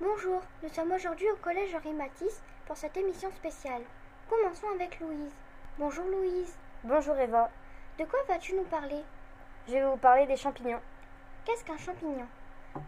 Bonjour, nous sommes aujourd'hui au collège Henri Matisse pour cette émission spéciale. Commençons avec Louise. Bonjour Louise. Bonjour Eva. De quoi vas-tu nous parler? Je vais vous parler des champignons. Qu'est-ce qu'un champignon?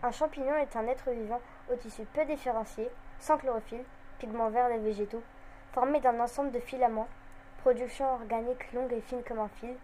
Un champignon est un être vivant au tissu peu différencié, sans chlorophylle, pigments verts des végétaux, formé d'un ensemble de filaments, production organique longue et fine comme un fil,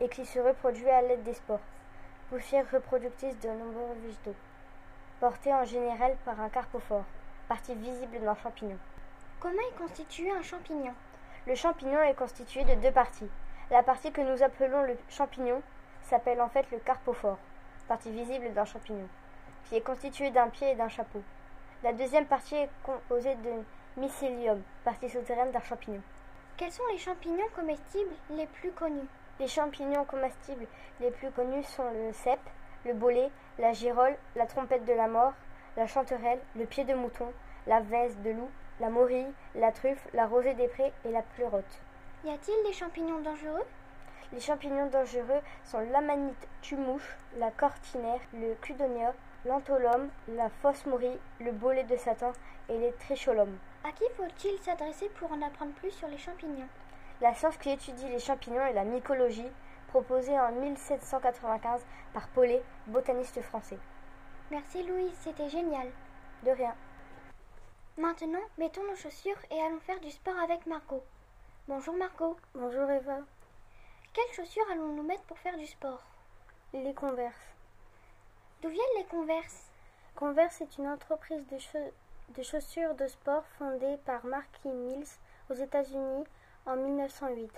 et qui se reproduit à l'aide des spores, poussière reproductrice de nombreux végétaux porté en général par un carpophore, partie visible d'un champignon. Comment est constitué un champignon? Le champignon est constitué de deux parties. La partie que nous appelons le champignon s'appelle en fait le carpophore, partie visible d'un champignon, qui est constitué d'un pied et d'un chapeau. La deuxième partie est composée de mycélium, partie souterraine d'un champignon. Quels sont les champignons comestibles les plus connus? Les champignons comestibles les plus connus sont le cèpe, le bolet, la girole, la trompette de la mort, la chanterelle, le pied de mouton, la veste de loup, la morille, la truffe, la rosée des prés et la pleurote. Y a-t-il des champignons dangereux? Les champignons dangereux sont l'amanite tumouche, la cortinaire, le cludonia, l'antholome, la fausse morille, le bolet de Satan et les tricholums. À qui faut-il s'adresser pour en apprendre plus sur les champignons? La science qui étudie les champignons est la mycologie, proposé en 1795 par Paulet, botaniste français. Merci Louise, c'était génial. De rien. Maintenant, mettons nos chaussures et allons faire du sport avec Margot. Bonjour Margot. Bonjour Eva. Quelles chaussures allons-nous mettre pour faire du sport? Les Converse. D'où viennent les Converse? Converse est une entreprise de, de, chaussures de sport fondée par Marky Mills aux États-Unis en 1908.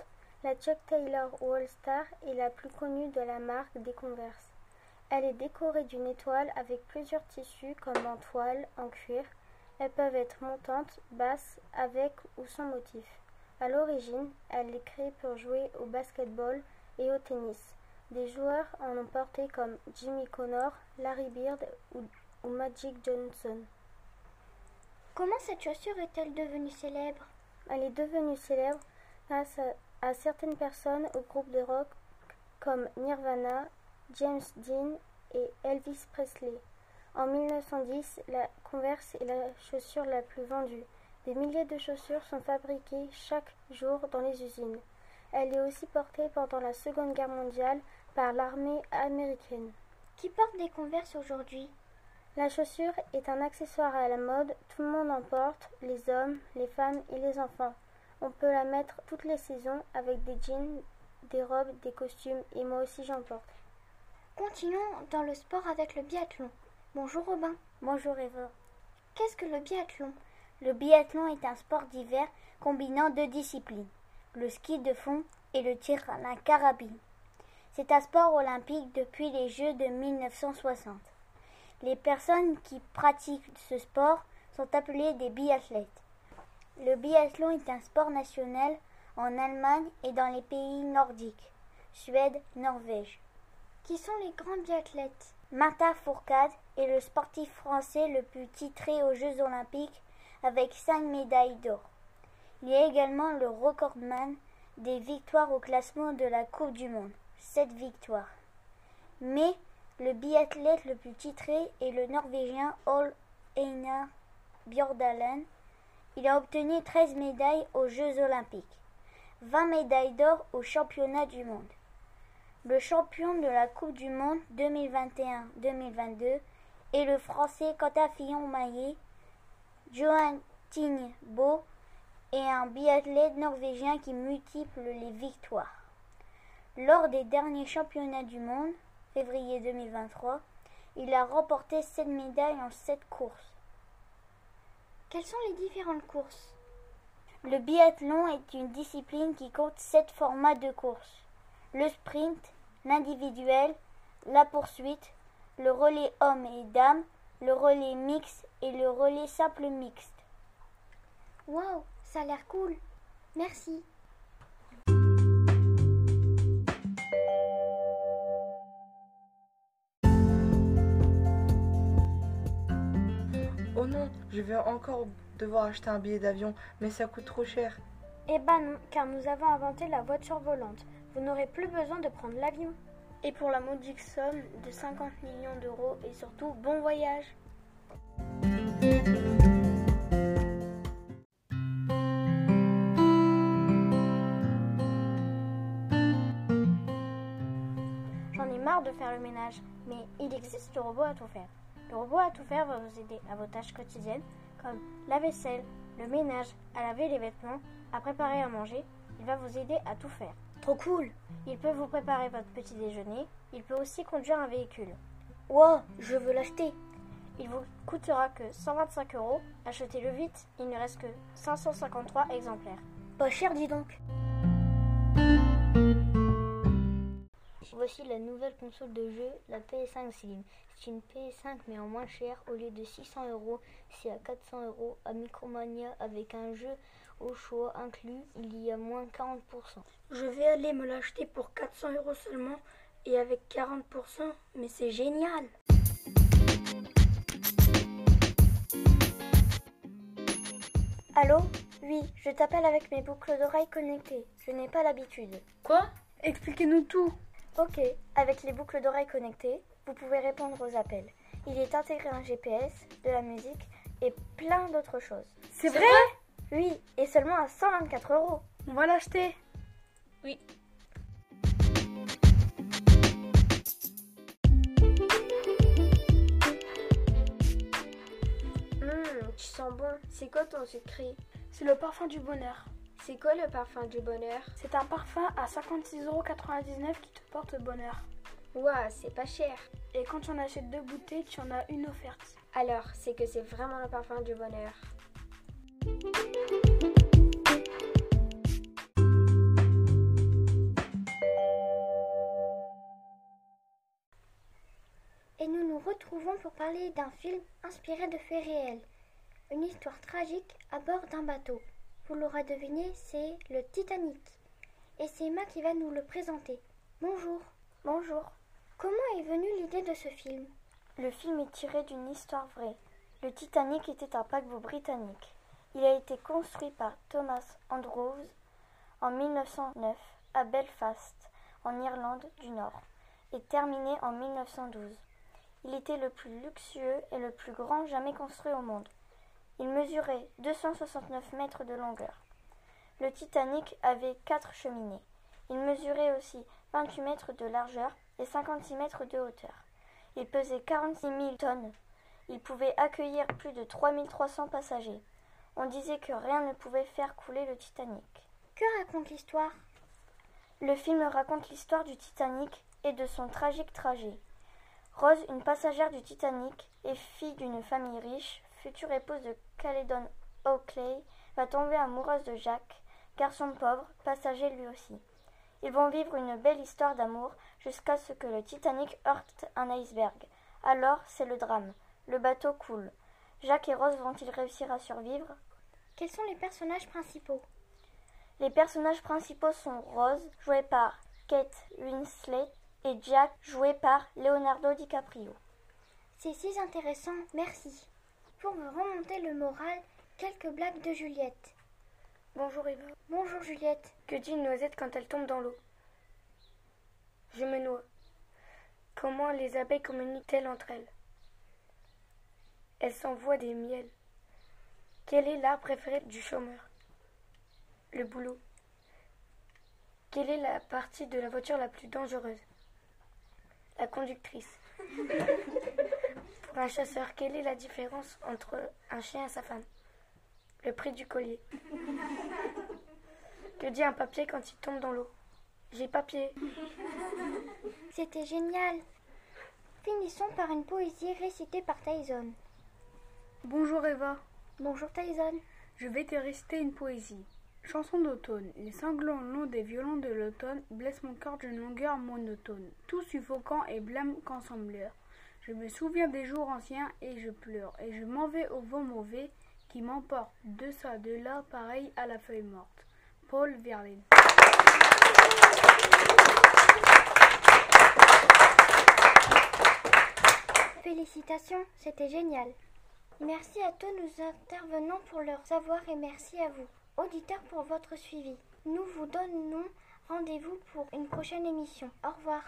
La Chuck Taylor All Star est la plus connue de la marque des Converse. Elle est décorée d'une étoile avec plusieurs tissus comme en toile, en cuir. Elles peuvent être montantes, basses, avec ou sans motif. À l'origine, elle est créée pour jouer au basketball et au tennis. Des joueurs en ont porté comme Jimmy Connor, Larry Bird ou, ou Magic Johnson. Comment cette chaussure est-elle devenue célèbre? Elle est devenue célèbre grâce à à certaines personnes au groupe de rock comme Nirvana, James Dean et Elvis Presley. En 1910, la Converse est la chaussure la plus vendue. Des milliers de chaussures sont fabriquées chaque jour dans les usines. Elle est aussi portée pendant la Seconde Guerre mondiale par l'armée américaine. Qui porte des Converse aujourd'hui? La chaussure est un accessoire à la mode, tout le monde en porte, les hommes, les femmes et les enfants. On peut la mettre toutes les saisons avec des jeans, des robes, des costumes et moi aussi j'en porte. Continuons dans le sport avec le biathlon. Bonjour Robin. Bonjour Eva. Qu'est-ce que le biathlon? Le biathlon est un sport d'hiver combinant deux disciplines, le ski de fond et le tir à la carabine. C'est un sport olympique depuis les Jeux de 1960. Les personnes qui pratiquent ce sport sont appelées des biathlètes. Le biathlon est un sport national en Allemagne et dans les pays nordiques, Suède, Norvège. Qui sont les grands biathlètes? Martha Fourcade est le sportif français le plus titré aux Jeux olympiques avec cinq médailles d'or. Il est également le recordman des victoires au classement de la Coupe du Monde, sept victoires. Mais le biathlète le plus titré est le Norvégien Ol Einar Bjordalen il a obtenu 13 médailles aux Jeux olympiques, 20 médailles d'or aux championnats du monde. Le champion de la Coupe du monde 2021-2022 est le Français Quentin Fillon-Maillet, Johan Bo et un biathlète norvégien qui multiplie les victoires. Lors des derniers championnats du monde, février 2023, il a remporté 7 médailles en 7 courses. Quelles sont les différentes courses? Le biathlon est une discipline qui compte sept formats de course. Le sprint, l'individuel, la poursuite, le relais homme et dame, le relais mixte et le relais simple mixte. Waouh, ça a l'air cool. Merci. Oh non, je vais encore devoir acheter un billet d'avion, mais ça coûte trop cher. Eh ben non, car nous avons inventé la voiture volante. Vous n'aurez plus besoin de prendre l'avion. Et pour la modique somme de 50 millions d'euros, et surtout bon voyage de faire le ménage, mais il existe le robot à tout faire. Le robot à tout faire va vous aider à vos tâches quotidiennes comme la vaisselle, le ménage, à laver les vêtements, à préparer à manger. Il va vous aider à tout faire. Trop cool Il peut vous préparer votre petit déjeuner. Il peut aussi conduire un véhicule. Wow, je veux l'acheter. Il vous coûtera que 125 euros. Achetez-le vite, il ne reste que 553 exemplaires. Pas cher, dis donc. Voici la nouvelle console de jeu, la PS5 Slim. C'est une PS5 mais en moins cher. Au lieu de 600 euros, c'est à 400 euros. À Micromania, avec un jeu au choix inclus, il y a moins 40%. Je vais aller me l'acheter pour 400 euros seulement et avec 40%, mais c'est génial. Allô? Oui, je t'appelle avec mes boucles d'oreilles connectées. Je n'ai pas l'habitude. Quoi? Expliquez-nous tout. Ok, avec les boucles d'oreilles connectées, vous pouvez répondre aux appels. Il est intégré un GPS, de la musique et plein d'autres choses. C'est vrai Oui, et seulement à 124 euros. On va l'acheter. Oui. Hum, tu sens bon. C'est quoi ton secret? C'est le parfum du bonheur. C'est quoi le parfum du bonheur? C'est un parfum à 56,99€ qui te porte bonheur. Ouah, c'est pas cher. Et quand tu en achètes deux bouteilles, tu en as une offerte. Alors, c'est que c'est vraiment le parfum du bonheur. Et nous nous retrouvons pour parler d'un film inspiré de faits réels. Une histoire tragique à bord d'un bateau. Vous l'aurez deviné, c'est le Titanic. Et c'est Emma qui va nous le présenter. Bonjour. Bonjour. Comment est venue l'idée de ce film? Le film est tiré d'une histoire vraie. Le Titanic était un paquebot britannique. Il a été construit par Thomas Andrews en 1909 à Belfast, en Irlande du Nord, et terminé en 1912. Il était le plus luxueux et le plus grand jamais construit au monde. Il mesurait 269 mètres de longueur. Le Titanic avait quatre cheminées. Il mesurait aussi 28 mètres de largeur et 56 mètres de hauteur. Il pesait 46 000 tonnes. Il pouvait accueillir plus de 3300 passagers. On disait que rien ne pouvait faire couler le Titanic. Que raconte l'histoire? Le film raconte l'histoire du Titanic et de son tragique trajet. Rose, une passagère du Titanic et fille d'une famille riche, future épouse de Caledon Oakley, va tomber amoureuse de Jack, garçon pauvre, passager lui aussi. Ils vont vivre une belle histoire d'amour jusqu'à ce que le Titanic heurte un iceberg. Alors, c'est le drame. Le bateau coule. Jack et Rose vont-ils réussir à survivre? Quels sont les personnages principaux? Les personnages principaux sont Rose, jouée par Kate Winslet, et Jack, joué par Leonardo DiCaprio. C'est si intéressant, merci. Pour me remonter le moral, quelques blagues de Juliette. Bonjour Eva. Bonjour Juliette. Que dit une noisette quand elle tombe dans l'eau? Je me noie. Comment les abeilles communiquent-elles entre elles? Elles s'envoient des miels. Quel est l'art préféré du chômeur? Le boulot. Quelle est la partie de la voiture la plus dangereuse? La conductrice. Pour un chasseur, quelle est la différence entre un chien et sa femme? Le prix du collier. Que dit un papier quand il tombe dans l'eau? J'ai papier. C'était génial. Finissons par une poésie récitée par Tyson. Bonjour Eva. Bonjour Tyson. Je vais te réciter une poésie. Chanson d'automne. Les sanglants longs des violons de l'automne blessent mon cœur d'une longueur monotone, tout suffocant et blême qu'ensembleur. Je me souviens des jours anciens et je pleure, et je m'en vais au vent mauvais qui m'emporte de ça, de là, pareil à la feuille morte. Paul Verlaine. Félicitations, c'était génial. Merci à tous nos intervenants pour leur savoir et merci à vous, auditeurs, pour votre suivi. Nous vous donnons rendez-vous pour une prochaine émission. Au revoir.